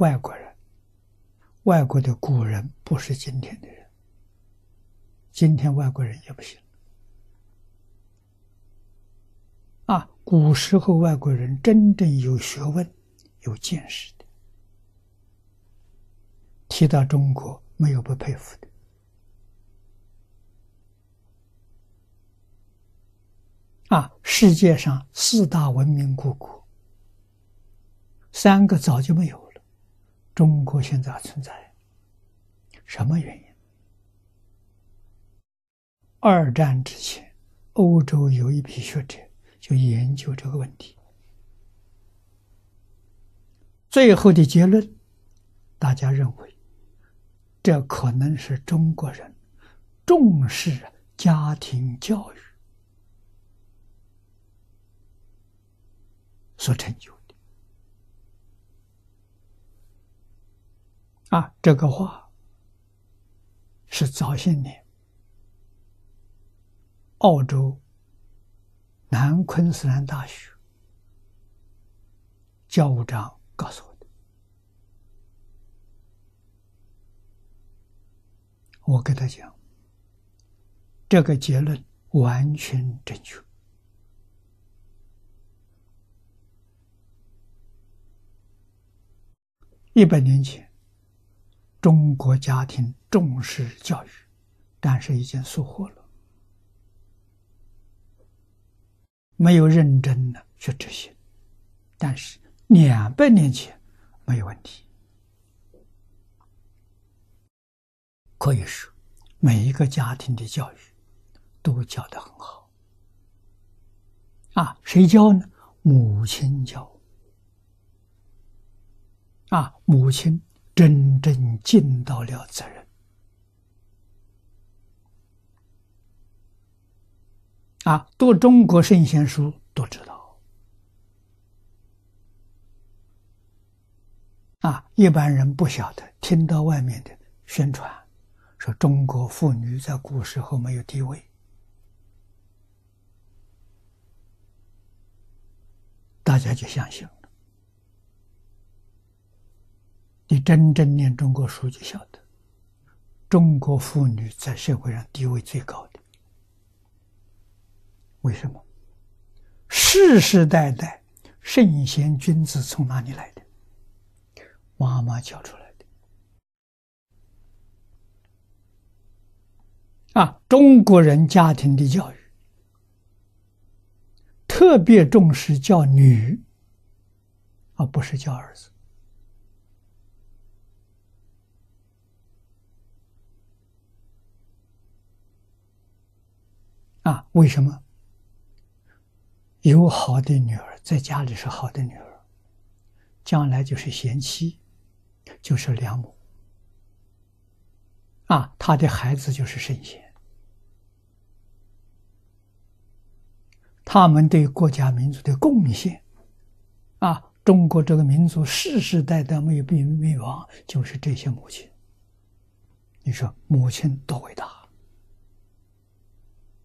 外国人，外国的古人不是今天的人，今天外国人也不行。啊，古时候外国人真正有学问、有见识的，提到中国没有不佩服的。啊，世界上四大文明古国，三个早就没有了，中国现在存在，什么原因？二战之前，欧洲有一批学者就研究这个问题，最后的结论，大家认为，这可能是中国人重视家庭教育。所成就啊，这个话是早些年澳洲南昆士兰大学教务长告诉我的，我跟他讲，这个结论完全正确。一百年前，中国家庭重视教育，但是已经疏忽了，没有认真的去执行。但是两百年前没有问题，可以说每一个家庭的教育都教的很好。啊，谁教呢？母亲教。啊，母亲真正尽到了责任。啊，读中国圣贤书都知道。啊，一般人不晓得，听到外面的宣传，说中国妇女在古时候没有地位，大家就相信。了真正念中国书，就晓得，中国妇女在社会上地位最高的。为什么？世世代代圣贤君子从哪里来的？妈妈教出来的。啊，中国人家庭的教育特别重视教女，而不是教儿子。啊，为什么有好的女儿在家里是好的女儿，将来就是贤妻，就是良母。啊，他的孩子就是圣贤，他们对国家民族的贡献，啊，中国这个民族世世代代没有被灭亡，就是这些母亲。你说母亲多伟大！